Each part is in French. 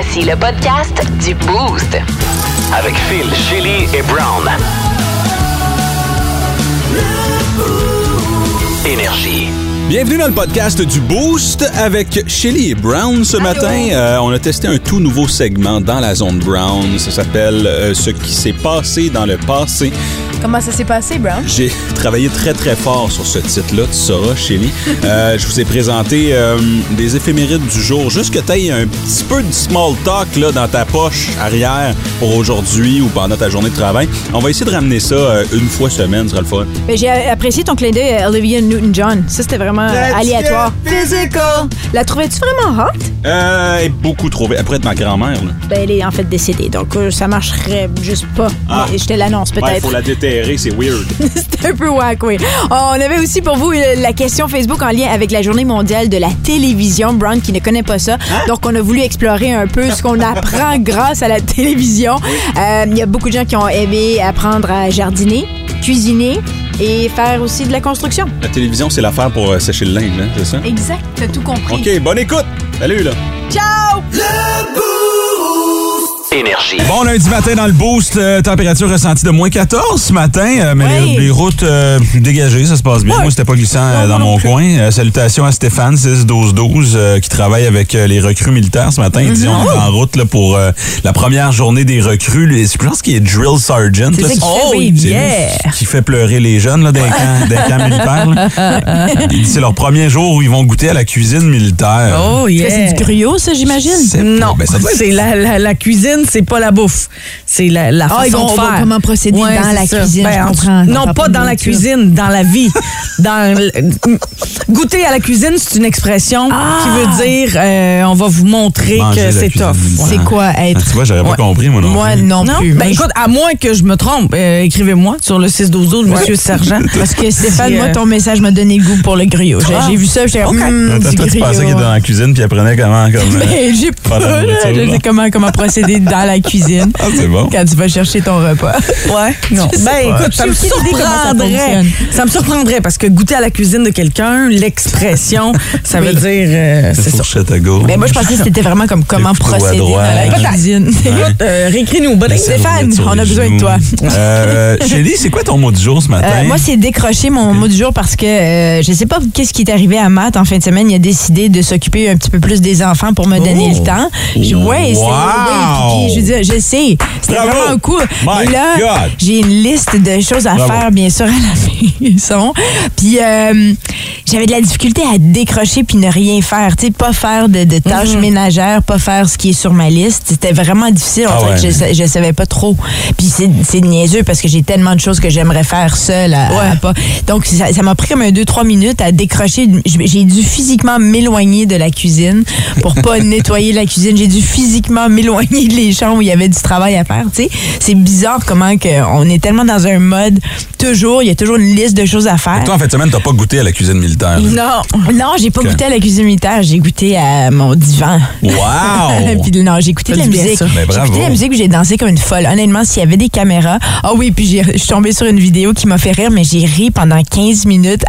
Voici le podcast du Boost. Avec Phil, Chili et Brown. Énergie. Bienvenue dans le podcast du Boost avec Shelly et Brown ce matin. Euh, on a testé un tout nouveau segment dans la zone Brown. Ça s'appelle euh, Ce qui s'est passé dans le passé. Comment ça s'est passé, Brown? J'ai travaillé très très fort sur ce titre-là, tu sauras, Shelly. Euh, je vous ai présenté euh, des éphémérides du jour. Juste que tu aies un petit peu de small talk là, dans ta poche arrière pour aujourd'hui ou pendant ta journée de travail. On va essayer de ramener ça euh, une fois semaine, ce sera le fun. Ben, J'ai apprécié ton clin d'œil à Olivia Newton-John. Ça, c'était vraiment euh, aléatoire. Physical! La trouvais-tu vraiment hot? Euh, elle est beaucoup trop vite. Après être ma grand-mère, là. Ben, elle est en fait décédée, donc euh, ça marcherait juste pas. Ah. Je te l'annonce peut-être. faut la déterrer, c'est weird. Un peu wack, oui. Oh, on avait aussi pour vous euh, la question Facebook en lien avec la journée mondiale de la télévision. Brown qui ne connaît pas ça. Hein? Donc, on a voulu explorer un peu ce qu'on apprend grâce à la télévision. Euh, Il y a beaucoup de gens qui ont aimé apprendre à jardiner, cuisiner et faire aussi de la construction. La télévision, c'est l'affaire pour euh, sécher le linge, hein, c'est ça? Exact, t'as tout compris. OK, bonne écoute! Salut, là! Ciao! Énergie. Bon lundi matin dans le boost, euh, température ressentie de moins 14 ce matin, euh, mais Oui. les, les routes euh, dégagées, ça se passe bien. Moi, c'était pas glissant euh, dans mon coin. Euh, salutations à Stéphane, 6-12-12, euh, qui travaille avec euh, les recrues militaires ce matin. Il dit on est en route là, pour euh, la première journée des recrues. Je pense qu'il est drill sergeant. C'est là. ça qu'il fait, Oh, Yeah. Qui fait pleurer les jeunes là, d'un camp, d'un camp militaire. là. Il dit c'est leur premier jour où ils vont goûter à la cuisine militaire. Oh, yeah. C'est du griot, ça, j'imagine? Non, ben, être- c'est la, la, la cuisine, c'est pas la bouffe. C'est la, la Ah, ils façon vont- de faire. comment procéder dans c'est la ça. cuisine, je en- comprends. Non, Dans pas dans la cuisine, dans la vie. dans Goûter à la cuisine, c'est une expression qui veut dire euh, on va vous montrer Manger que c'est cuisine tough. C'est quoi Ah, être? tu vois, j'aurais pas Ouais. compris, moi non Moi, plus. non, Non? plus. Ben écoute, à moins que je me trompe, euh, écrivez-moi sur le 6-12-12, monsieur Sergent. Parce que Stéphane, moi, euh, ton message m'a donné le goût pour le griot. J'ai Ah. j'ai vu ça, Attends, du toi, tu pensais qu'il était dans la cuisine puis apprenait comment comme. euh, Ben, j'ai Faire pas, je comment, comment procéder dans la cuisine Ah, c'est bon. quand tu vas chercher ton repas. Ouais, non. Ben pas. écoute, ça me surprendrait. Ça me surprendrait parce que goûter à la cuisine de quelqu'un, l'expression, ça veut dire euh, c'est ça. Fourchette à gauche. Mais moi, je pensais que c'était vraiment comme comment à procéder dans droite. la cuisine. Écoute, euh, réécris-nous, bonne Stéphane, on a besoin de toi. Euh, Chélie, c'est quoi ton mot du jour ce matin? Euh, moi, c'est décrocher mon mot du jour parce que euh, je sais pas qu'est-ce qui est arrivé à Matt en fin de semaine. Il a décidé de s'occuper un petit peu plus des enfants pour me donner le temps. Je, ouais, c'est. Wow! oui, puis je, sais. C'était vraiment cool. My Mais là, God! j'ai une liste de choses à Bravo. faire, bien sûr, à la maison. Puis euh, j'avais de la difficulté à décrocher puis ne rien faire. Tu sais, pas faire de, de tâches Mm-hmm. ménagères, pas faire ce qui est sur ma liste. C'était vraiment difficile. Ah dirait ouais. que je, je savais pas trop. Puis c'est c'est niaiseux parce que j'ai tellement de choses que j'aimerais faire seule à, à pas. Donc ça ça m'a pris comme un 2-3 minutes à décrocher. J'ai dû physiquement m'éloigner de la cuisine pour pas nettoyer la cuisine. J'ai dû physiquement m'éloigner des chambres où il y avait du travail à faire. Tu sais, c'est bizarre comment que on est tellement dans un mode toujours. Il y a toujours une liste de choses à faire. Toi, en fin de semaine, t'as pas goûté à la cuisine militaire. là? Non, non, j'ai pas goûté à la cuisine militaire. J'ai goûté à mon divan. Wow! puis non, j'ai écouté de la musique. ça. Ben, J'ai écouté de la musique, puis j'ai dansé comme une folle. Honnêtement, s'il y avait des caméras. Ah oui, puis j'ai- je suis tombée sur une vidéo qui m'a fait rire, mais j'ai ri pendant 15 minutes.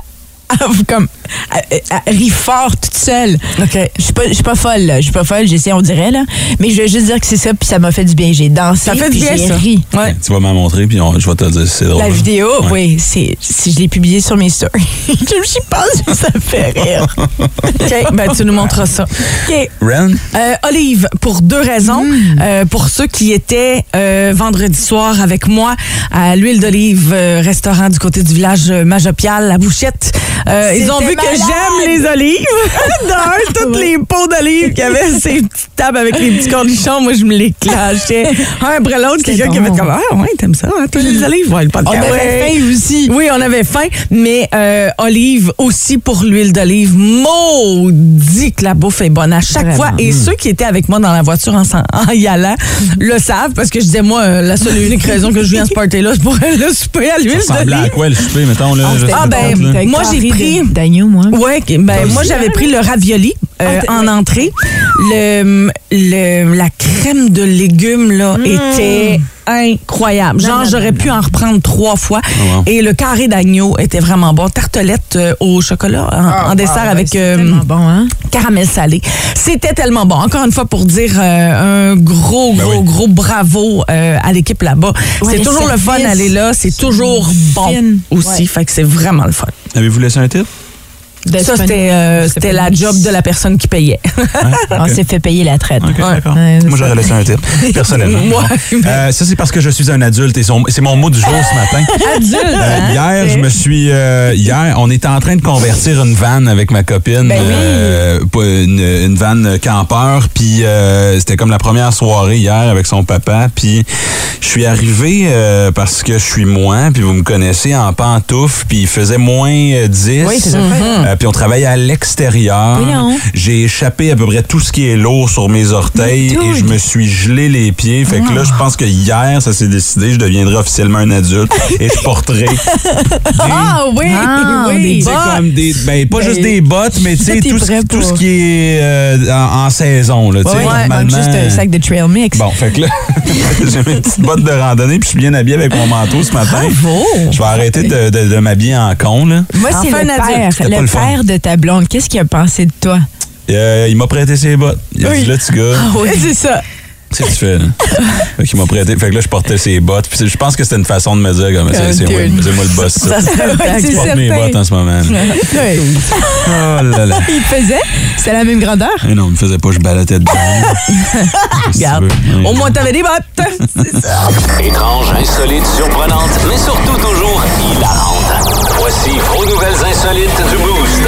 comme à, à- à ri fort toute seule. OK. Je suis pas je suis pas folle là, je suis pas folle, j'essaie on dirait là, mais je veux juste dire que c'est ça puis ça m'a fait du bien, j'ai dansé Ça fait du bien, j'ai ça. ri. Ouais. Tu vas m'en montrer puis on- je vais te dire si c'est drôle. La vidéo, Ouais. oui, c'est si je l'ai publiée sur mes stories. je me suis que ça me fait rire. OK, ben tu nous montreras ça. OK. Ren? Euh, Olive, pour deux raisons. Mm. Euh, pour ceux qui étaient euh, vendredi soir avec moi à l'huile d'olive, euh, restaurant du côté du village euh, Majopial, la Bouchette, euh, ils ont vu que j'aime les olives. Dans toutes les pots d'olives qu'il y avait, ces petites tables avec les petits cornichons, moi je me les clashais. Un après l'autre, quelqu'un qui avait comme Ah ouais, t'aimes ça, hein, toi les olives? Ouais, le On avait Ouais. faim aussi. Oui, on avait faim, mais euh, olive aussi pour l'huile d'olive. Maudit que la bouffe est bonne à chaque Vraiment. fois. Et ceux qui étaient avec moi dans la voiture en, en y allant le savent parce que je disais, moi, euh, la seule et unique raison que je viens à ce party-là, c'est pour le souper à l'huile Ça ressemblait à d'olive. quoi le souper, mettons, là? Ah, pas, ben, là. moi, j'ai pris- Dagno, moi. Ouais, ben, moi, j'avais pris le ravioli euh, Ah, en entrée, le, le- la crème de légumes là était incroyable. Genre, j'aurais pu en reprendre trois fois. wow. Et le carré d'agneau était vraiment bon. Tartelette euh, au chocolat en, en dessert avec euh, bon, hein? caramel salé. C'était tellement bon. Encore une fois, pour dire euh, un gros, Ben gros, oui. gros bravo euh, à l'équipe là-bas. Ouais, c'est toujours le fun d'aller là. C'est toujours bon fine. aussi. Ouais. Fait que c'est vraiment le fun. Avez-vous laissé un tip? Ça, c'était euh, c'était la job de la personne qui payait. On s'est fait payer la traite. Ouais, Moi, j'aurais laissé un tip, personnellement. Moi, Euh, ça, c'est parce que je suis un adulte et c'est mon mot du jour ce matin. adulte. Euh, hein? hier, je me suis. euh, hier, on était en train de convertir une vanne avec ma copine. Ben oui. une, une vanne campeur. Puis euh, c'était comme la première soirée hier avec son papa. Puis je suis arrivé euh, parce que je suis moi. Puis vous me connaissez en pantoufle. Puis il faisait moins euh, 10. Oui, c'est ça. Puis on travaillait à l'extérieur. J'ai échappé à peu près tout ce qui est lourd sur mes orteils et je me suis gelé les pieds. Fait que là, je pense que hier, ça s'est décidé, je deviendrai officiellement un adulte et je porterai des Ah oui, Ah, oui. des tu sais, comme des, ben, pas juste des bottes, mais tu sais, tout, ce- tout qui est euh, en, saison. Là, normalement. juste un sac de trail mix. Bon, fait que là, j'ai mes petites bottes de randonnée, puis je suis bien habillé avec mon manteau ce matin. Je vais arrêter de, m'habiller en con. Là. Moi, c'est le un adulte. père, le père de ta blonde. Qu'est-ce qu'il a pensé de toi? Euh, il m'a prêté ses bottes. Il a Oui. dit là, petit gars, oui, c'est ça. qu'est-ce que tu fais? Là? fait qu'il m'a prêté. Fait que là, je portais ses bottes. Puis je pense que c'était une façon de me dire comme c'est c'est moi, c'est moi le boss. Ça. Ça c'est Je porte mes bottes en ce moment. là. Ouais. Oh là là. Il faisait? C'était la même grandeur? Eh non, il me faisait pas, je balattais dedans. Tu Regarde. Au moins, t'avais des bottes. C'est ça. Étrange, insolite, surprenante, mais surtout toujours hilarante. Voici vos nouvelles insolites du Boost.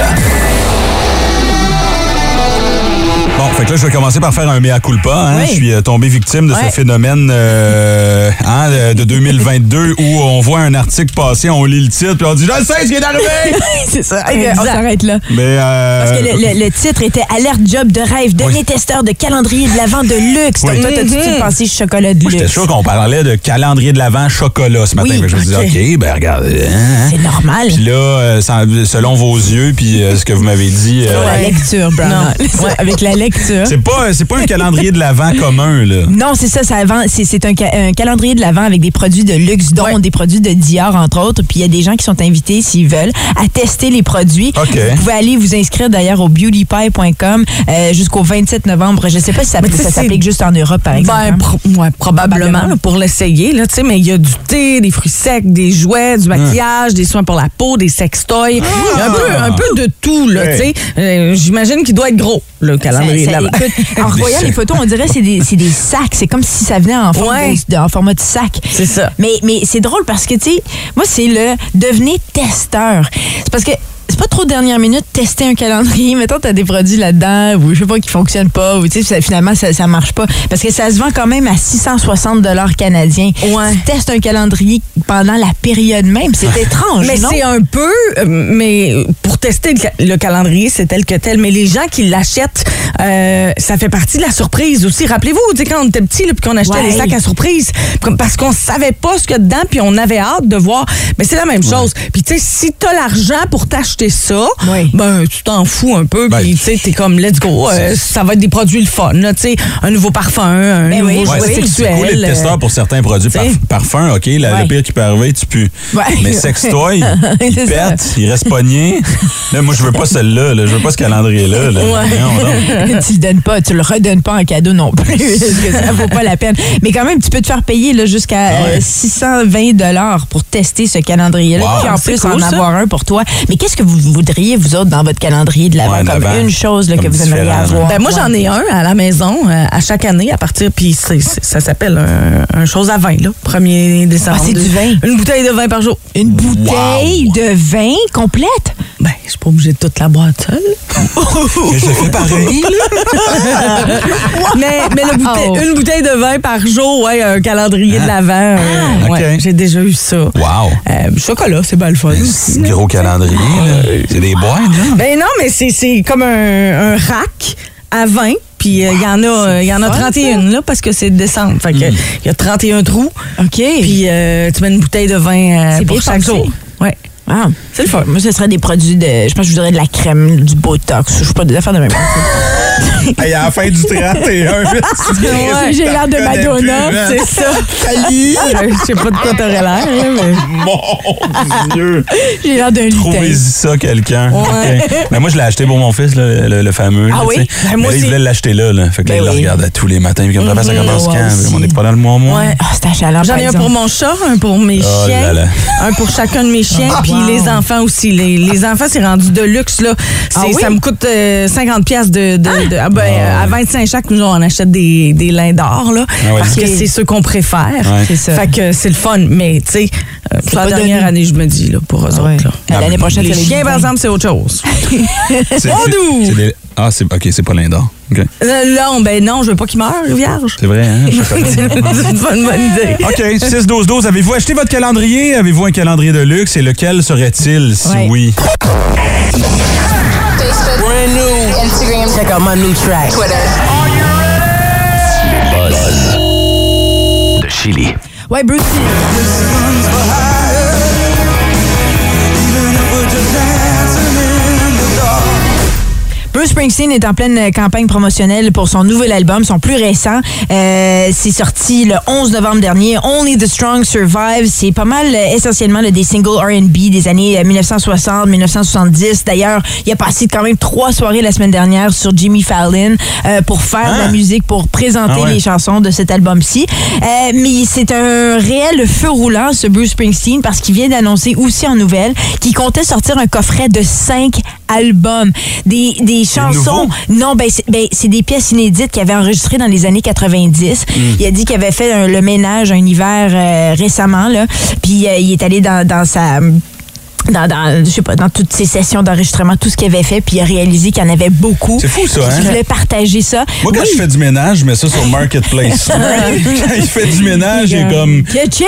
Fait que là, je vais commencer par faire un mea culpa. Hein? Oui. Je suis euh, tombé victime de Ouais. ce phénomène euh, hein, de- de 2022 où on voit un article passer, on lit le titre, puis on dit « Je sais ce qui est arrivé! c'est ça. Exact. On s'arrête là. » Mais... Euh, Parce que le, le- le titre était Alerte job de rêve, dernier testeur de calendrier de l'avant de luxe. Oui. Donc, toi, t'as tout de suite pensé chocolat de moi, j'étais luxe? sûr qu'on parlait de calendrier de l'Avent chocolat ce matin. Oui, je me disais, ok. OK, ben regarde. hein, hein. C'est normal. Puis là, euh, selon vos yeux, puis euh, ce que vous m'avez dit... euh, La lecture, Brown. Non. Ouais, Avec la lecture. C'est pas, c'est pas un calendrier de l'Avent commun, là. Non, c'est ça, ça c'est c'est un, ca- un calendrier de l'avant avec des produits de luxe, dont Ouais. des produits de Dior, entre autres. Puis il y a des gens qui sont invités, s'ils veulent, à tester les produits. OK. Vous pouvez aller vous inscrire d'ailleurs au beautypie.com euh, jusqu'au 27 novembre. Je sais pas si ça, ça s'applique juste en Europe, par exemple. Ben, pro- ouais, probablement, Probablement. là, pour l'essayer, là, tu sais, mais il y a du thé, des fruits secs, des jouets, du maquillage, des soins pour la peau, des sextoys. Il y a un peu, un peu de tout, là, tu sais. Euh, J'imagine qu'il doit être gros, le calendrier Écoute, en voyant les photos, on dirait que c'est des, c'est des sacs. C'est comme si ça venait en, forme Ouais. de- en format de sac. C'est ça. Mais, mais c'est drôle parce que, tu sais, moi, c'est le devenez testeur. C'est parce que c'est pas trop dernière minute tester un calendrier. Mettons, t'as des produits là-dedans, ou je sais pas, qui fonctionnent pas, ou tu sais, finalement, ça, ça marche pas. Parce que ça se vend quand même à 660 canadiens. Ouais. Tu testes un calendrier pendant la période même. C'est étrange, Mais c'est un peu, euh, mais pour tester le, ca- le calendrier, c'est tel que tel. Mais les gens qui l'achètent, euh, ça fait partie de la surprise aussi. Rappelez-vous, tu sais, quand on était petit, puis qu'on achetait Ouais. des sacs à surprise, parce qu'on savait pas ce qu'il y a dedans, puis on avait hâte de voir. Mais c'est la même chose. Puis tu sais, si t'as l'argent pour t'acheter ça, Oui. ben tu t'en fous un peu, Ben, puis tu sais, t'es comme let's go. euh, ça va être des produits le fun, là, tu sais, un nouveau parfum, un Ben nouveau oui, jouet Ouais, sexuel. c'est cool d'être testeur pour certains produits. Par- t'sais. parfum, OK, la, Ouais. le pire qui peut arriver, tu pues. Ouais. Mais sextoy, il pète, il reste pogné. Là, moi, je veux pas celle-là. là. Je veux pas ce calendrier-là. là. Tu le donnes pas, tu le redonnes pas en cadeau non plus, parce que ça vaut pas la peine. Mais quand même, tu peux te faire payer là, jusqu'à Ah ouais. euh, 620 dollars pour tester ce calendrier-là, Wow. puis en plus cool, en ça. avoir un pour toi. Mais qu'est-ce que vous voudriez, vous autres, dans votre calendrier de l'avant, Ouais, comme une chose là, que vous aimeriez avoir? Ben, moi, j'en ai un à la maison euh, à chaque année à partir, puis ça s'appelle un, un chose à vin, là, 1er décembre. Ah, c'est du vin? Une bouteille de vin par jour. Une bouteille de vin complète? Ben, je suis pas obligée de toute la boîte seule. Mais je fais pareil. mais mais bouteille- Wow. une bouteille de vin par jour, ouais, un calendrier de l'avant. euh, Ah, ouais, ok. J'ai déjà eu ça. Wow. Euh, chocolat, c'est bien le fun un gros calendrier. C'est des boîtes, là. Ben non, mais c'est- c'est comme un, un rack à 20. Puis euh, il y en a, euh, il y en a fun, 31 là parce que c'est décembre. Fait Hmm. que il y a 31 trous. OK. Puis euh, tu mets une bouteille de vin euh, C'est pour chaque pensé. jour. Ouais. Ah, c'est le fun. Moi, ce serait des produits de. Je pense que je voudrais de la crème, du botox. Je sais pas, des affaires de même. Hey, à la fin du 31, Ouais, J'ai l'air de Madonna, C'est ça. Salut. Je sais pas de quoi t'aurais l'air, là, mais. Mon Dieu! J'ai l'air d'un lutin. Trouvez-y ça, quelqu'un. Ouais. Mais moi, je l'ai acheté pour mon fils, là, le, le fameux. là, Ah oui? Ben, Mais moi là, il voulait l'acheter là, là. Fait que là, Ben il le oui. regardait tous les matins. Puis comme papa, ça commence moi quand? aussi. On n'est pas dans le mois mois. Ouais. Ah, c'est. J'en ai un pour mon chat, un pour mes Oh chiens, là là. un pour chacun de mes chiens, Ah, puis wow. les enfants aussi. Les, les enfants, c'est rendu de luxe, là. Ah oui? Ça me coûte euh, 50 pièces de... de, de- ah ben, euh, À 25 chaque, nous, on achète des, des lins d'or, là, Ah ouais. parce que c'est ceux qu'on préfère. Ouais. C'est ça. Fait que c'est le fun. Mais, tu sais, pour la dernière donné. année, je me dis, là, pour eux Ouais. autres, là. L'année prochaine, Les chiens, par exemple, c'est autre chose. Oh, des- Ah, c'est OK, c'est pas l'Indor. OK. Euh, non, ben non, je veux pas qu'il meure, vierge. C'est vrai, hein? c'est une bonne idée. OK, 6-12-12. Avez-vous acheté votre calendrier? Avez-vous un calendrier de luxe? Et lequel serait-il, si Ouais. oui? Brand new. Instagram. Check out my new track. Twitter. Are you ready? Buzz. De Chili. Ouais, Bruce. Bruce Springsteen est en pleine campagne promotionnelle pour son nouvel album, son plus récent. Euh, c'est sorti le 11 novembre dernier. Only the Strong Survive. C'est pas mal euh, essentiellement là, des singles R&B des années euh, 1960, 1970. D'ailleurs, il a passé quand même trois soirées la semaine dernière sur Jimmy Fallon euh, pour faire de la musique, pour présenter Ah ouais. les chansons de cet album-ci. Euh, mais c'est un réel feu roulant, ce Bruce Springsteen, parce qu'il vient d'annoncer aussi en nouvelle qu'il comptait sortir un coffret de cinq albums. Des, des chansons. Non, ben c'est ben, c'est des pièces inédites qu'il avait enregistrées dans les années 90. Il a dit qu'il avait fait un- le ménage un hiver euh, récemment, là. Puis euh, il est allé dans, dans sa dans, dans, je sais pas, dans toutes ces sessions d'enregistrement, tout ce qu'il avait fait, puis il a réalisé qu'il y en avait beaucoup. C'est fou, ça, hein? Il voulait partager ça. Moi, quand Oui. je fais du ménage, je mets ça sur Marketplace. quand il fait du ménage, il est comme Ka-ching!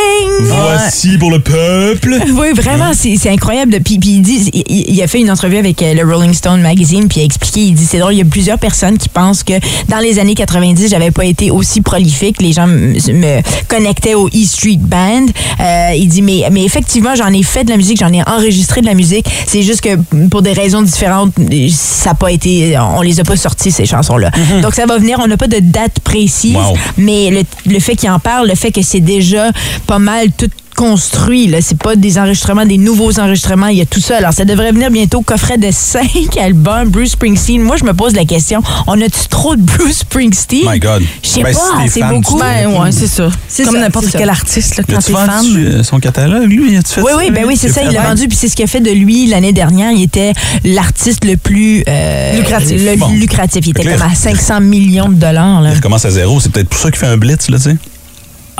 voici pour le peuple. Oui, vraiment, c'est c'est incroyable. Puis, puis il dit, il, il a fait une entrevue avec euh, le Rolling Stone magazine, puis il a expliqué, il dit, c'est drôle, il y a plusieurs personnes qui pensent que dans les années 90, j'avais pas été aussi prolifique. Les gens me connectaient au E Street Band. Euh, il dit, mais, mais effectivement, j'en ai fait de la musique, j'en ai enregistré de la musique. C'est juste que pour des raisons différentes, ça n'a pas été, on les a pas sortis, ces chansons-là. Donc, ça va venir, on n'a pas de date précise, Wow. mais le, le fait qu'il en parle, le fait que c'est déjà pas mal tout construit. Là. C'est pas des enregistrements, des nouveaux enregistrements. Il y a tout ça. Alors, ça devrait venir bientôt. Coffret de cinq albums. Bruce Springsteen. Moi, je me pose la question, on a-tu trop de Bruce Springsteen? My God. Je sais Ben, pas, t'es c'est beaucoup. Ben ouais, c'est ça. C'est Comme n'importe quel ça. artiste, là, quand t'es fan. vendu euh, son catalogue, lui? As-tu fait Oui, ça? oui, ben oui, c'est ça. Il l'a vendu. Puis c'est ce qui a fait de lui l'année dernière. Il était l'artiste le plus euh, Lucratif. Le Bon. lucratif. Il était comme à 500 millions de dollars. Là. Il recommence à zéro. C'est peut-être pour ça qu'il fait un blitz, là, tu sais.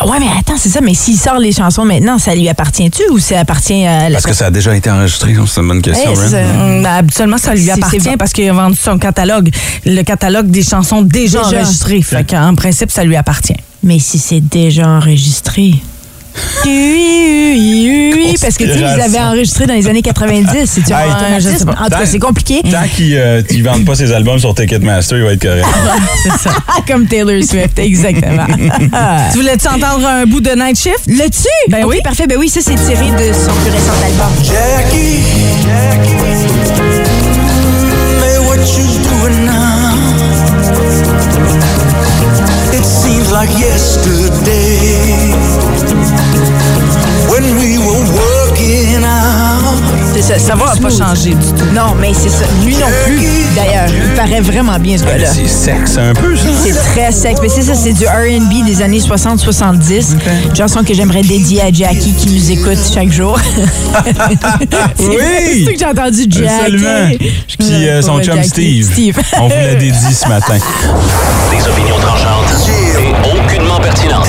Ouais, mais attends, c'est ça. Mais s'il sort les chansons maintenant, ça lui appartient-tu ou ça appartient à la Parce que ça a déjà été enregistré. C'est une bonne question, Ouais, ça. Hum, ben, habituellement, ça lui appartient parce qu'il a vendu son catalogue. Le catalogue des chansons déjà, Déjà. enregistrées. Fait qu'en principe, ça lui appartient. Mais si c'est déjà enregistré. Oui, oui, oui, oui, parce que tu sais, ils avaient enregistré dans les années 90. C'est Hey, un je sais artiste. pas. En tout cas, c'est compliqué. Tant qu'ils ne vendent pas ses albums sur Ticketmaster, il va être correct. C'est ça. Ah, comme Taylor Swift, exactement. tu voulais-tu entendre un bout de Night Shift? L'as-tu? Ben Ok, oui. Parfait. Ben oui, ça, c'est tiré de son plus récent album. Jackie, Jackie, hey, what you doing now? It seems like yesterday ça. Ça va pas changer du tout. Non, mais c'est ça. Lui non plus, d'ailleurs. Il paraît vraiment bien, ce gars-là. C'est sexe un peu, ça. C'est très sexe. Mais c'est ça, c'est du R&B des années 60-70. Une chanson que j'aimerais dédier à Jackie qui nous écoute chaque jour. Oui! C'est ça que j'ai entendu, Jackie. Absolument. Puis euh, son chum Jackie. Steve. Steve. On vous l'a dédié ce matin. Des opinions tranchantes et aucunement pertinentes.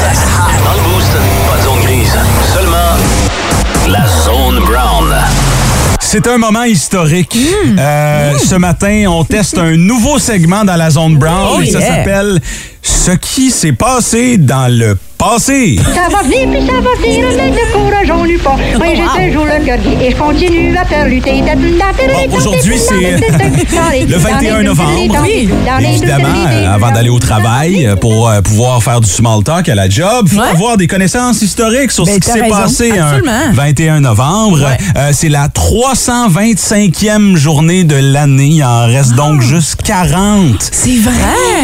C'est un moment historique. Euh, Ce matin, on teste un nouveau segment dans la zone brown. Oh et ça yeah. s'appelle Ce qui s'est passé dans le passé? Ça va venir, puis ça va venir, mais de courage, on n'eut pas. Oui, j'ai toujours le cœur et je continue à faire lutter. Bon, aujourd'hui, c'est le 21 novembre. Oui. Évidemment, euh, avant d'aller au travail, euh, pour euh, pouvoir faire du small talk à la job, faut Ouais. avoir des connaissances historiques sur Ben, ce qui s'est passé un Absolument. 21 novembre. Ouais. Euh, c'est la 325e journée de l'année. Il en reste Ah. donc juste 40. C'est vrai.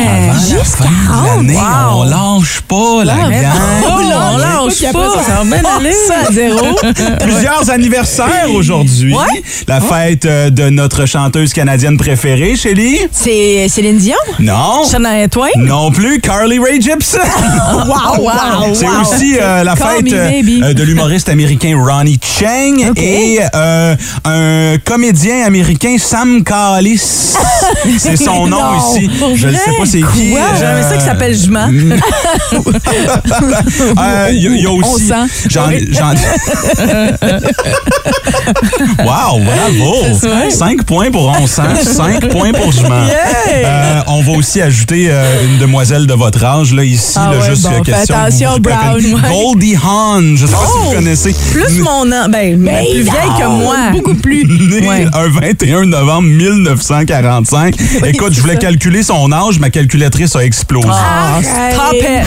Avant la Juste fin de l'année, wow. on lâche pas, la gang. Oh, on lâche pas. Ça va bien aller. Ça à zéro. Plusieurs anniversaires aujourd'hui. Ouais. La fête euh, de notre chanteuse canadienne préférée, Shelly. C'est Céline Dion? Non. Shania Twain? Non plus, Carly Rae Jepsen. Wow, wow, C'est wow. aussi euh, la Call fête euh, euh, de l'humoriste américain Ronnie Chang et euh, un comédien américain Sam Callis. C'est son nom Non, ici. pour Je ne sais pas c'est qui. J'avais ça qui s'appelle Jument. Euh, Il y, a- il y a On aussi. sent. J'en, j'en... wow, bravo! 5 points pour on sent, 5 points pour jument. Euh, on va aussi ajouter euh, une demoiselle de votre âge, là, ici, Ah là, ouais, juste bon, euh, question. attention, vous- vous- Brown, ouais. Goldie Hawn, je sais pas si Oh! vous connaissez. Plus mon an. Ben, mais plus vieille que moi. Beaucoup plus. Né Ouais. un 21 novembre 1945. Écoute, je voulais calculer son âge, ma calculatrice a explosé. Ah, stop it.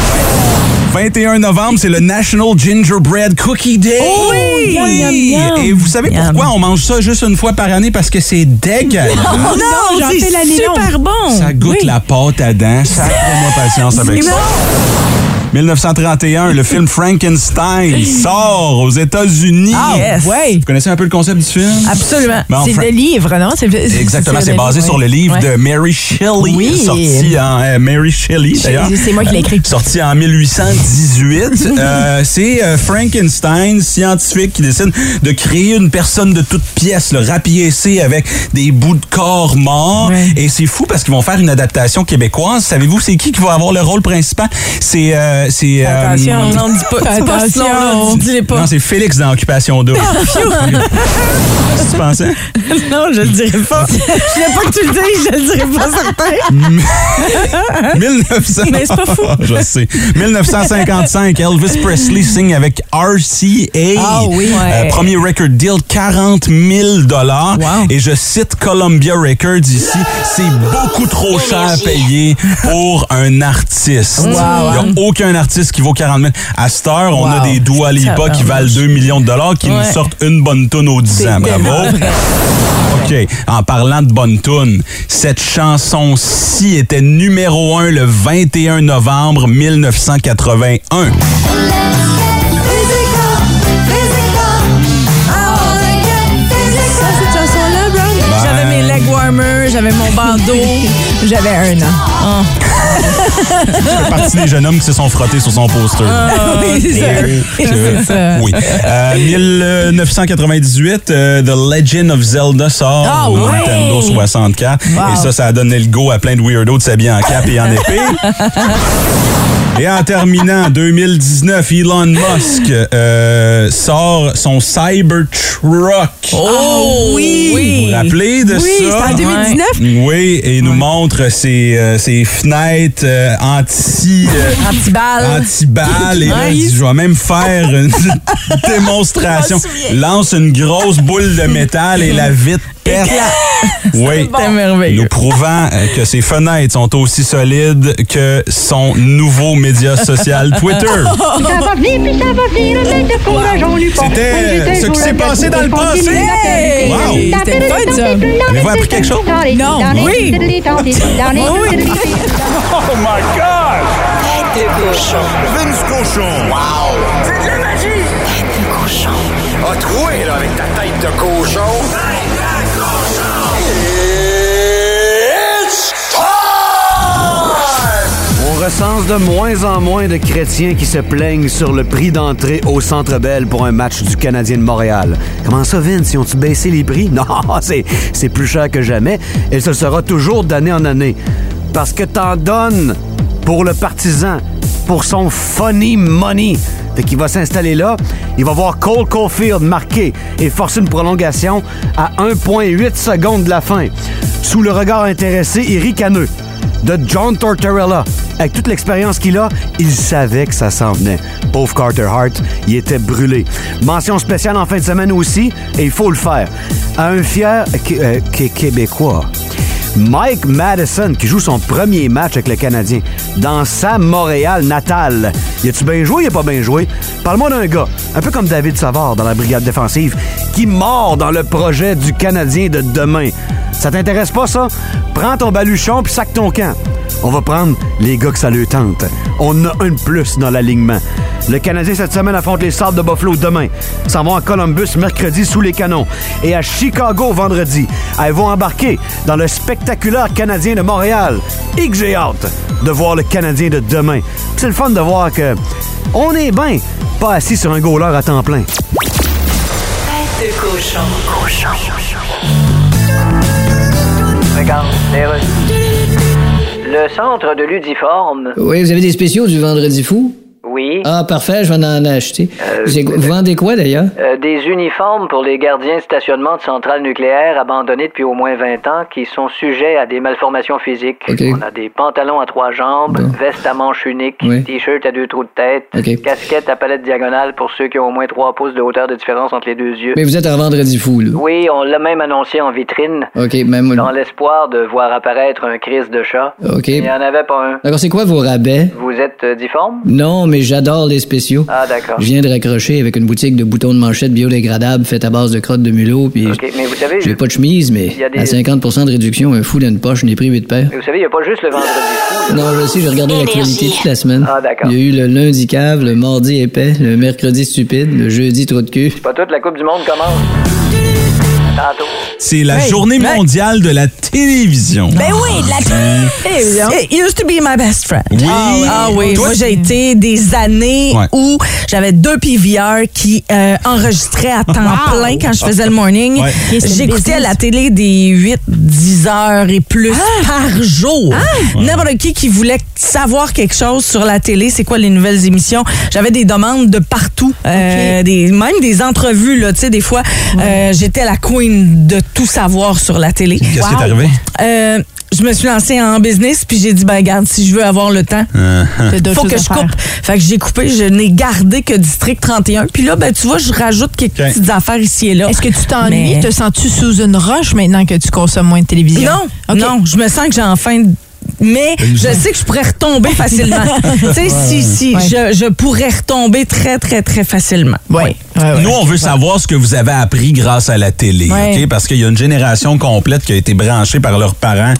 21 novembre, c'est le National Gingerbread Cookie Day. Oh oui! Oui! Yum, yum, yum. Et vous savez Yum. pourquoi on mange ça juste une fois par année? Parce que c'est dégueulasse. Non, j'en c'est super bon. Ça goûte la pâte à dents. Sacrez-moi patience avec ça. 1931, le film Frankenstein sort aux États-Unis. Ah, yes. Ouais. Vous connaissez un peu le concept du film? Absolument. Bon, C'est Fra- le livre, non? C'est- Exactement, c'est basé sur le livre de Mary Shelley, Oui. sorti en euh, Mary Shelley d'ailleurs. C'est moi qui l'ai écrit. Sorti en 1818. Euh, c'est euh, Frankenstein, scientifique, qui décide de créer une personne de toute pièce, le rapiécé avec des bouts de corps morts. Ouais. Et c'est fou parce qu'ils vont faire une adaptation québécoise. Savez-vous c'est qui qui va avoir le rôle principal? C'est... euh, c'est euh, Attention. Non, dis pas, dis pas Attention. nom-là, dis-le pas. Non, c'est Félix dans Occupation Double. Qu'est-ce que tu pensais? Non, je le dirai pas. Je voulais pas que tu le dises, je le dirai pas certain. 1900... Mais c'est pas fou. Je sais. 1955, Elvis Presley signe avec RCA. Ah oui. Euh, Ouais. premier record deal, 40 000 dollars. Wow. Et je cite Columbia Records ici, c'est beaucoup trop cher à payer pour un artiste. Il n'y a aucun artiste qui vaut 40 000. À cette heure, on a des Dua Lipa qui valent 2 millions de dollars qui nous sortent une bonne tonne aux 10 ans. Bravo. OK. En parlant de bonne tune, cette chanson-ci était numéro 1 le 21 novembre 1981. cette chanson-là, Brown? J'avais mes leg warmers, j'avais mon bandeau. J'avais un an. Je fais partie des jeunes hommes qui se sont frottés sur son poster. oui, c'est ça. Je- ça. Oui. Euh, 1998, euh, The Legend of Zelda sort Ah au! Nintendo 64. Wow. Et ça, ça a donné le go à plein de weirdos de s'habiller en cap et en épée. Et en terminant, 2019, Elon Musk euh, sort son Cybertruck. Oh oui. Vous vous rappelez de Oui, ça? c'était en 2019? Oui, et il nous montre ses, euh, ses fenêtres euh, anti... euh, Anti-balle. anti-balle. Et là, il dit, je vais même faire une démonstration. Lance une grosse boule de métal et la vitre pète. Oui. Merveilleux. Nous prouvant euh, que ses fenêtres sont aussi solides que son nouveau média social Twitter. Ça va venir, puis ça va venir, mais de courage, on n'eut pas. C'était, ce qui s'est passé dans le passé. lutter. Wow. C'était fun, ça. Avez-vous appris quelque chose? Non. Oui. Oui. Vince Cochon. Wow! C'est de la magie! Tête de cochon. A troué, là, avec ta tête de cochon. Tête de cochon! It's time! On recense de moins en moins de chrétiens qui se plaignent sur le prix d'entrée au Centre Bell pour un match du Canadien de Montréal. Comment ça, Vince? Ils ont-tu baissé les prix? Non, c'est, c'est plus cher que jamais et ce sera toujours d'année en année. Parce que t'en donnes pour le partisan, pour son funny money. Fait qu'il va s'installer là, il va voir Cole Caulfield marquer et forcer une prolongation à 1,8 secondes de la fin. Sous le regard intéressé et ricaneux de John Tortorella, avec toute l'expérience qu'il a, il savait que ça s'en venait. Pauvre Carter Hart, il était brûlé. Mention spéciale en fin de semaine aussi, et il faut le faire. À un fier euh, Qué- Québécois. Mike Madison qui joue son premier match avec le Canadien dans sa Montréal natale. Y a-tu bien joué, y a pas bien joué? Parle-moi d'un gars, un peu comme David Savard dans la brigade défensive, qui mord dans le projet du Canadien de demain. Ça t'intéresse pas, ça? Prends ton baluchon puis sac ton camp. On va prendre les gars que ça le tente. On a un de plus dans l'alignement. Le Canadien cette semaine affronte les Sables de Buffalo demain. S'en vont à Columbus mercredi sous les canons. Et à Chicago vendredi. Elles vont embarquer dans le spectaculaire Canadien de Montréal. Et que j'ai hâte de voir le Canadien de demain. C'est le fun de voir que on est bien pas assis sur un goaler à temps plein. Tête de cochon. Regarde, Le centre de Ludiforme. Oui, vous avez des spéciaux du Vendredi fou? Oui. Ah, parfait, je vais en acheter. Euh, vous vendez quoi, d'ailleurs? Euh, des uniformes pour les gardiens de stationnement de centrales nucléaires abandonnés depuis au moins 20 ans qui sont sujets à des malformations physiques. On a des pantalons à trois jambes, veste à manches uniques, Oui. t-shirt à deux trous de tête, OK. casquette à palette diagonale pour ceux qui ont au moins 3 pouces de hauteur de différence entre les deux yeux. Mais vous êtes un Vendredi fou, là. Oui, on l'a même annoncé en vitrine. OK, même... Dans l'espoir de voir apparaître un crise de chat. OK. Il n'y en avait pas un. D'accord, c'est quoi vos rabais? Vous êtes euh, difforme? Non, mais j'adore les spéciaux. Ah, d'accord. Je viens de raccrocher avec une boutique de boutons de manchette biodégradables faite à base de crottes de mulot, puis OK, mais vous savez, j'ai pas de chemise, mais Il y a des- à 50% de réduction, un fou dans une poche, n'ai pris 8 paires. mais vous savez, il n'y a pas juste le vendredi fou. là. Non, je sais, j'ai regardé l'actualité toute la semaine. Ah, d'accord. Il y a eu le lundi cave, le mardi épais, le mercredi stupide, le jeudi trou de cul. Pas toute la Coupe du Monde commence. Tantôt. C'est la Hey, journée hey. mondiale de la télévision. Ben oui, de la télévision. It used to be my best friend. Oui. Ah oui, Toi, moi j'ai été des années Ouais. où j'avais deux PVR qui euh, enregistraient à temps Wow. plein quand je faisais le morning. Ouais. J'écoutais la télé des 8, 10 heures et plus Ah. par jour. N'importe qui qui voulait savoir quelque chose sur la télé, c'est quoi les nouvelles émissions? J'avais des demandes de partout, euh, des, même des entrevues. Là, tu sais, des fois, euh, j'étais la queen de tout savoir sur la télé. Qu'est-ce qui est arrivé? Euh, je me suis lancée en business, puis j'ai dit, ben regarde, si je veux avoir le temps, T'as d'autres faut que je coupe. Fait que j'ai coupé, je n'ai gardé que District 31. Puis là, ben tu vois, je rajoute quelques petites affaires ici et là. Est-ce que tu t'ennuies? Mais- Te sens-tu sous une roche maintenant que tu consommes moins de télévision? Non, non, je me sens que j'ai enfin... Mais je sais que je pourrais retomber facilement. tu sais, si, si, Ouais. je, je pourrais retomber très, très, très facilement. Oui. Nous, on veut savoir ce que vous avez appris grâce à la télé. OK? Parce qu'il y a une génération complète qui a été branchée par leurs parents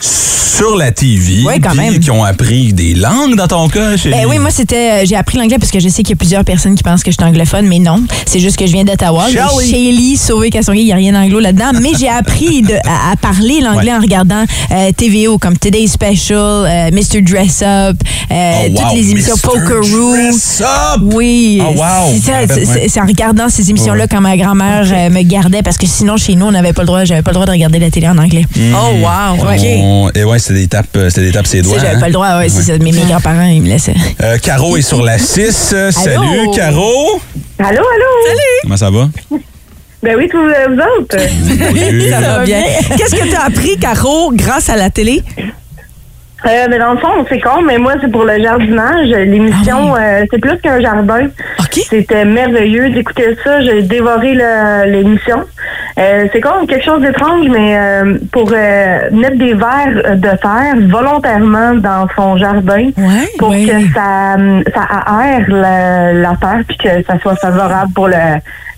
sur la TV, Ouais, quand même. qui ont appris des langues dans ton cas, chérie. Ben oui, moi, c'était. euh, j'ai appris l'anglais parce que je sais qu'il y a plusieurs personnes qui pensent que je suis anglophone, mais non. C'est juste que je viens d'Ottawa. Shelly, Sauvé Cassonguay, il n'y a rien d'anglo là-dedans. mais j'ai appris de- à, à parler l'anglais en regardant euh, TVO comme Today's Special, euh, Mr. Dress Up, euh, Oh, wow, toutes les émissions. Dress Up! Oui. Oh, wow. C'est ça, C'est- ouais. c'est en regardant ces émissions-là Ouais. quand ma grand-mère euh, me gardait parce que sinon, chez nous, on n'avait pas le droit, j'avais pas le droit de regarder la télé en anglais. Oh, wow. On- Et ouais, c'est des tapes, euh, c'était des tapes ses doigts. j'avais hein? pas le droit, ouais, c'est ça. Mais mes grands-parents, ils me laissaient. Euh, Caro est sur la 6. Euh, Salut, Allô? Caro. Allô, allô? Comment ça va? Ben oui, tous euh, vous autres. Salut. Ça va bien. Qu'est-ce que tu as appris, Caro, grâce à la télé? Euh, mais dans le fond, c'est con, mais moi, c'est pour le jardinage. L'émission, euh, c'est plus qu'un jardin. OK. C'était merveilleux d'écouter ça. J'ai dévoré l'émission. Euh, c'est comme quelque chose d'étrange, mais euh, pour euh, mettre des vers de terre volontairement dans son jardin Ouais. pour Ouais. que ça, ça aère la, la terre puis que ça soit favorable pour le,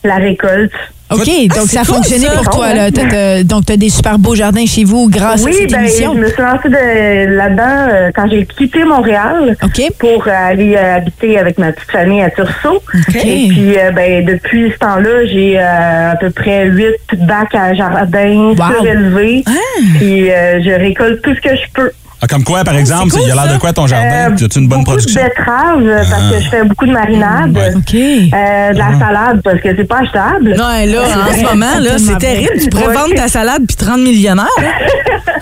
la récolte. OK, Ah, donc c'est ça a cool, fonctionné ça. pour toi. Là. T'as- donc, tu as des super beaux jardins chez vous grâce à oui, cette ben, émission? je me suis lancée de- là-dedans euh, quand j'ai quitté Montréal pour euh, aller euh, habiter avec ma petite famille à Tursault. OK. Et puis, euh, ben, depuis ce temps-là, j'ai euh, à peu près huit bacs à jardin Wow. surélevés. Puis, euh, je récolte tout ce que je peux. Ah, comme quoi, par exemple, cool, il a l'air de quoi ton jardin? Euh, tu as une bonne beaucoup production? de betteraves euh, parce que je fais beaucoup de marinade. Ouais. OK. Euh, de la salade parce que c'est pas achetable. Ouais, là, en ce moment, là, c'est terrible. Tu pourrais Ouais. vendre ta salade puis te rendre millionnaire. hein?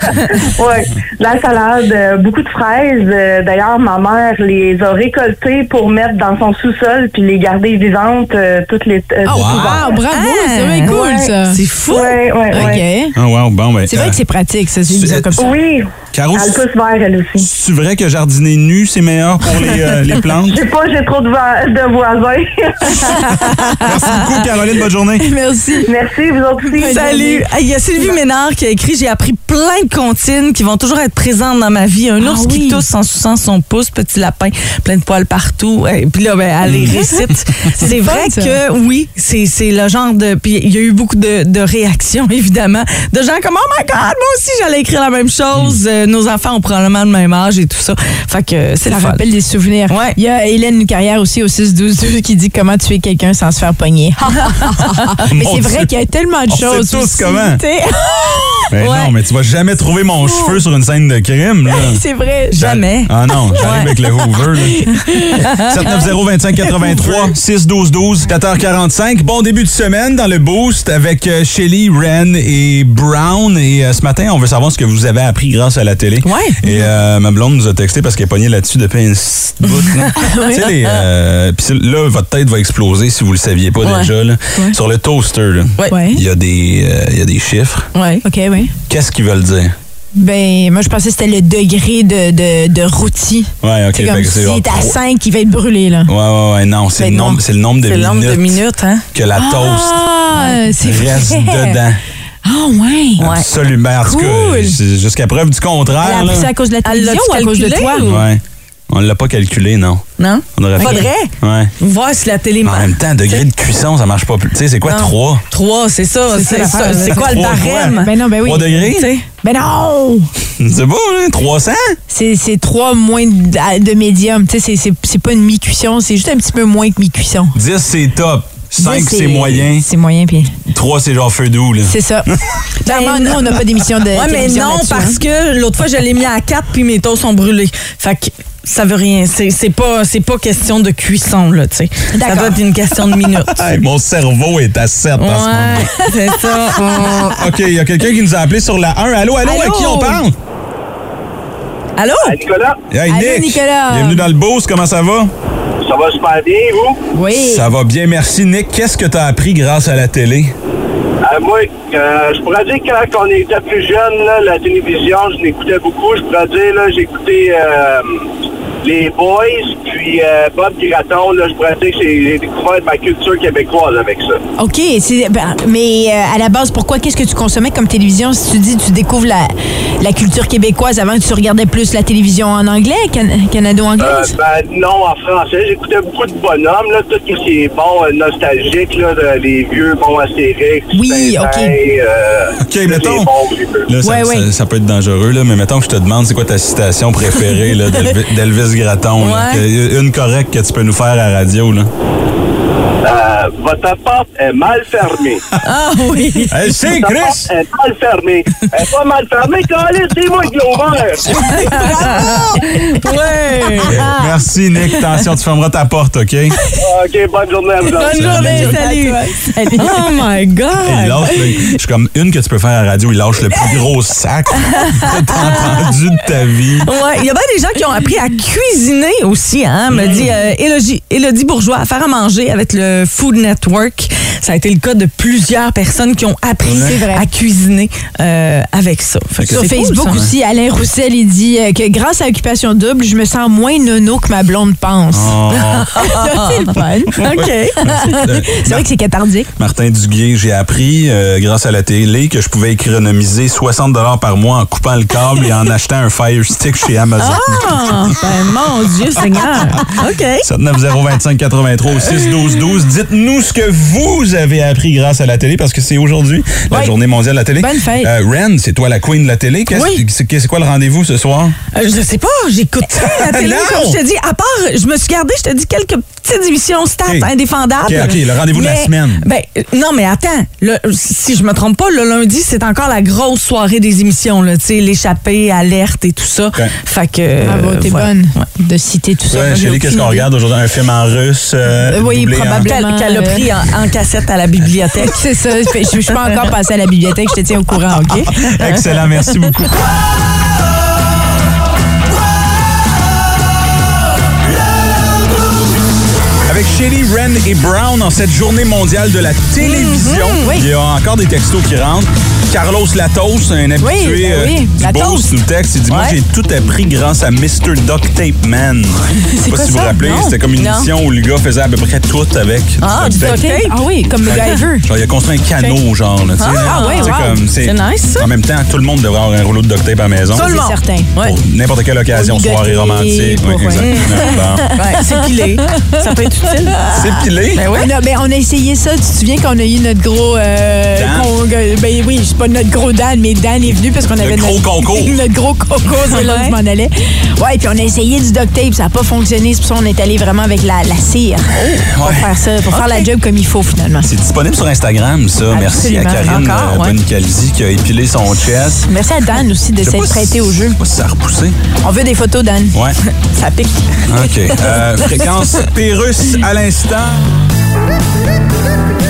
Ouais, de la salade, euh, beaucoup de fraises. Euh, D'ailleurs, ma mère les a récoltées pour mettre dans son sous-sol puis les garder vivantes euh, toutes les. euh, Oh, tout wow. bravo, Ah, c'est cool, ouais. ça. C'est fou. Ouais, ouais. OK. Ah, wow, bon, ben. C'est vrai euh, que c'est pratique, ça, comme ça. Oui. Caro, pousse vert, elle aussi. C'est vrai que jardiner nu, c'est meilleur pour les, euh, les plantes? Je sais pas, j'ai trop de, vo- de voisins. Merci beaucoup, Caroline. Bonne journée. Merci. Merci, vous aussi. Salut. Il y a Sylvie Ménard qui a écrit J'ai appris plein de comptines qui vont toujours être présentes dans ma vie. Un Ah ours qui tousse en suçant son pouce, petit lapin, plein de poils partout. Et puis là, ben, elle les récite. C'est vrai ça. que oui, c'est c'est le genre de. Puis il y a eu beaucoup de, de réactions, évidemment, de gens comme Oh my God, moi aussi, j'allais écrire la même chose. Euh, nos enfants ont probablement le même âge et tout ça. Fait que c'est Ça le fun. rappelle des souvenirs. Ouais. Il y a Hélène Carrière aussi au 6-12-12 qui dit comment tuer quelqu'un sans se faire pogner. mais Mon c'est vrai qu'il y a tellement de On sait choses. tous aussi, comment. tu sais. Ben Ouais. non, mais tu vas jamais trouver mon cheveu sur une scène de crime. Là. c'est vrai. Jamais. Ah non, j'arrive avec le Hoover. là. 790-2583, 612-12, 4h45. Bon début de semaine dans le Boost avec euh, Shelly, Ren et Brown. Et euh, ce matin, on veut savoir ce que vous avez appris grâce à la télé. Ouais. Et euh, ma blonde nous a texté parce qu'elle est pognée là-dessus depuis un bout. là. Tu sais, les, euh, là, votre tête va exploser si vous le saviez pas Ouais. déjà. là. Sur le toaster, là, Ouais. il y, a des, euh, il y a des chiffres. Ouais. OK, oui. Qu'est-ce qu'ils veulent dire? Ben, moi, je pensais que c'était le degré de, de, de rôti. Ouais, ok. C'est comme fait que c'est s'il genre est à trois- 5, il va être brûlé, là. Ouais, ouais, ouais, non, c'est Ben le, non. nombre- c'est le nombre de C'est le minutes, nombre de minutes, hein? que la toast Ah, c'est vrai. reste dedans. Ah, ouais. Ouais. Absolument. En tout cas, Cool. c'est jusqu'à preuve du Elle contraire. a appris là. ça à cause de la Elle télévision ou à cause de toi? Ouais. On l'a pas calculé, non. Non? On aurait fait. Faudrait Ouais. voir si la télé en même temps, degré de cuisson, ça marche pas plus. Tu sais, c'est quoi, Non. 3? 3, c'est ça. C'est ça, quoi le Trois barème? Ben non, ben oui. 3 degrés? Tu sais? Ben non! C'est beau, hein? 300? C'est c'est trois moins de, de médium. Tu sais, c'est- c'est c'est pas une mi-cuisson, c'est juste un petit peu moins que mi-cuisson. 10, c'est top. 5, Dix, c'est moyen. C'est moyen, puis 3, c'est genre feu doux, là. c'est ça. Clairement, nous, on n'a pas d'émission de Ouais, mais non, parce hein. que l'autre fois, je l'ai mis à 4 puis mes toasts sont brûlés. Fait que ça veut rien. C'est c'est pas, c'est pas question de cuisson, là, tu sais. Ça doit être une question de minutes. Hey, mon cerveau est à 7 en ce moment. C'est ça. OK, il y a quelqu'un qui nous a appelé sur la 1. Allô, allô, à Allô? qui on parle? Allô? Nicolas, Hey, Allô, Nick. Nicolas. Bienvenue dans le boost. Comment ça va? Ça va super bien, vous? Oui. Ça va bien, merci. Nick, qu'est-ce que tu as appris grâce à la télé? Euh, moi, euh, je pourrais dire que quand on était plus jeune, là, la télévision, je l'écoutais beaucoup. Je pourrais dire, là, j'écoutais euh, les Boys, puis euh, Bob Graton. Là, je pourrais dire que j'ai découvert ma culture québécoise avec ça. OK, c'est- ben, mais euh, à la base, pourquoi, qu'est-ce que tu consommais comme télévision? Si tu dis tu découvres la, la culture québécoise avant que tu regardais plus la télévision en anglais, can- Euh, canado-anglaise? ben, non, en français. J'écoutais beaucoup de bonhommes, là, tout ce qui est bon, euh, nostalgique, là, de- les vieux bons Astérix. Oui, ok. euh, OK, mettons. Là, ça, Ouais, ça- ouais. ça peut être dangereux, là, mais mettons que je te demande c'est quoi ta citation préférée d'Elvis Ouais. une correcte que tu peux nous faire à la radio. Là. Euh, votre porte est mal fermée. Ah oui. Hey, c'est Votre Chris! porte est mal fermée. Elle est pas mal fermée, Calis, c'est moi qui l'ai ouvert. Ouais. Merci, Nick. Attention, tu fermeras ta porte, OK? OK, bonne journée à vous. Bonne journée, salut. Oh my il God. lâche, je suis comme une que tu peux faire à la radio, il lâche le plus gros sac que t'as entendu de ta vie. Ouais, il y a bien des gens qui ont appris à cuisiner aussi, hein, me dit euh, Élodie, Élodie Bourgeois, à faire à manger avec le Euh, Food Network. Ça a été le cas de plusieurs personnes qui ont appris à cuisiner euh, avec ça. Fait que Sur cool, Facebook ça. aussi, Alain Roussel, il dit euh, que grâce à Occupation Double, je me sens moins nono que ma blonde pense. Oh. c'est le fun. OK. C'est vrai que c'est cathardique. Martin Duguay, j'ai appris euh, grâce à la télé que je pouvais économiser 60 par mois en coupant le câble et en achetant un Fire Stick chez Amazon. Ah, ben mon Dieu Seigneur. OK. 790-2583 au 612-12. Dites-nous ce que vous avez appris grâce à la télé parce que c'est aujourd'hui la journée mondiale de la télé. Bonne fête. Euh, Ren, c'est toi la queen de la télé. Qu'est-ce- Oui. c'est, c'est quoi le rendez-vous ce soir? Euh, je sais pas, j'écoute la télé, Non! comme je te dis. À part, je me suis gardé, je te dis, quelques petites émissions stats indéfendables. Ok, ok, le rendez-vous de la semaine. Ben, non, mais attends. Le- si je me trompe pas, le lundi, c'est encore la grosse soirée des émissions, là. Tu sais, l'échappée, alerte et tout ça. Fait que. Bravo, euh, t'es voilà. bonne de citer tout ça. Ouais, Moi, j'ai Chélie, qu'est-ce qu'on regarde aujourd'hui? Un film en russe? euh, oui, probablement. Qu'elle a pris en, en cassette à la bibliothèque. C'est ça. Je je suis pas encore passée à la bibliothèque. Je te tiens au courant, OK? Excellent, merci beaucoup. Avec Shelly, Ren et Brown en cette journée mondiale de la télévision. Mhm, Il y a encore des textos qui rentrent. Carlos Latos, un habitué Oui, ben euh, oui, du Latos. Boost, nous texte. Il dit Moi, j'ai tout appris grâce à Mr. Duct Tape Man. Je sais quoi pas si vous vous rappelez, c'était comme une Non. émission où le gars faisait à peu près tout avec Ah, du duct tape. Ah oui, comme MacGyver. Genre, il a construit un canot, genre. Là, sais, Ah, ah sais, wow. comme, C'est nice, ça. En même temps, tout le monde devrait avoir un rouleau de duct tape à la maison. Tout le monde. Certain. Ouais. Pour n'importe quelle occasion, soirée romantique. Oui, ouais. exactement. C'est pilé. Ça peut être C'est pilé. Ben oui. On a, ben, on a essayé ça. Tu te souviens qu'on a eu notre gros. euh, Dan? con- ben oui, c'est pas notre gros Dan, mais Dan est venu parce qu'on avait gros notre, concours. notre gros concours, c'est là où je m'en allais. Ouais, puis on a essayé du duct tape, ça n'a pas fonctionné. C'est pour ça qu'on est allé vraiment avec la, la cire. pour ouais. faire ça, pour faire la job comme il faut finalement. C'est disponible sur Instagram, ça. Merci à Absolument. Karine Encore, euh, ouais. Bonicalzi qui a épilé son chest. Merci à Dan aussi de s'être si- prêté au jeu. Je sais pas si ça a repoussé. On veut des photos, Dan. Ouais. Ça pique. OK. Euh, fréquence Pérus à l'instant.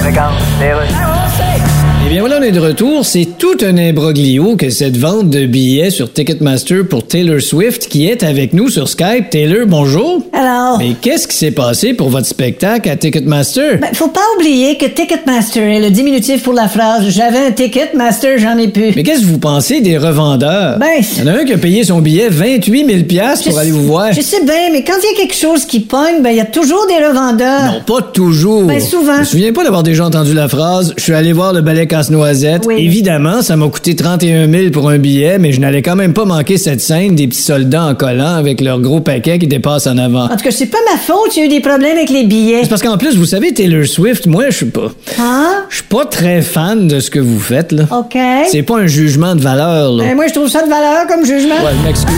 Eh bien voilà, on est de retour. C'est tout un imbroglio que cette vente de billets sur Ticketmaster pour Taylor Swift qui est avec nous sur Skype. Taylor, bonjour. Alors, Mais qu'est-ce qui s'est passé pour votre spectacle à Ticketmaster? ben, faut pas oublier que Ticketmaster est le diminutif pour la phrase J'avais un Ticketmaster, j'en ai plus. Mais qu'est-ce que vous pensez des revendeurs? Ben, Il y en a un qui a payé son billet 28 000 piastres pour je- aller vous voir. Je sais bien, mais quand il y a quelque chose qui pogne, ben, il y a toujours des revendeurs. Non, pas toujours. Ben, souvent. Je me souviens pas d'avoir déjà entendu la phrase « Je suis allé voir le ballet casse-noisette Oui. Évidemment, ça m'a coûté 31 000 pour un billet, mais je n'allais quand même pas manquer cette scène des petits soldats en collant avec leur gros paquet qui dépasse en avant. En tout cas, c'est pas ma faute, il y a eu des problèmes avec les billets. C'est parce qu'en plus, vous savez, Taylor Swift, moi, je suis pas... Hein? Je suis pas très fan de ce que vous faites, là. OK. C'est pas un jugement de valeur, là. Ben, moi, je trouve ça de valeur comme jugement. Ouais, je m'excuse.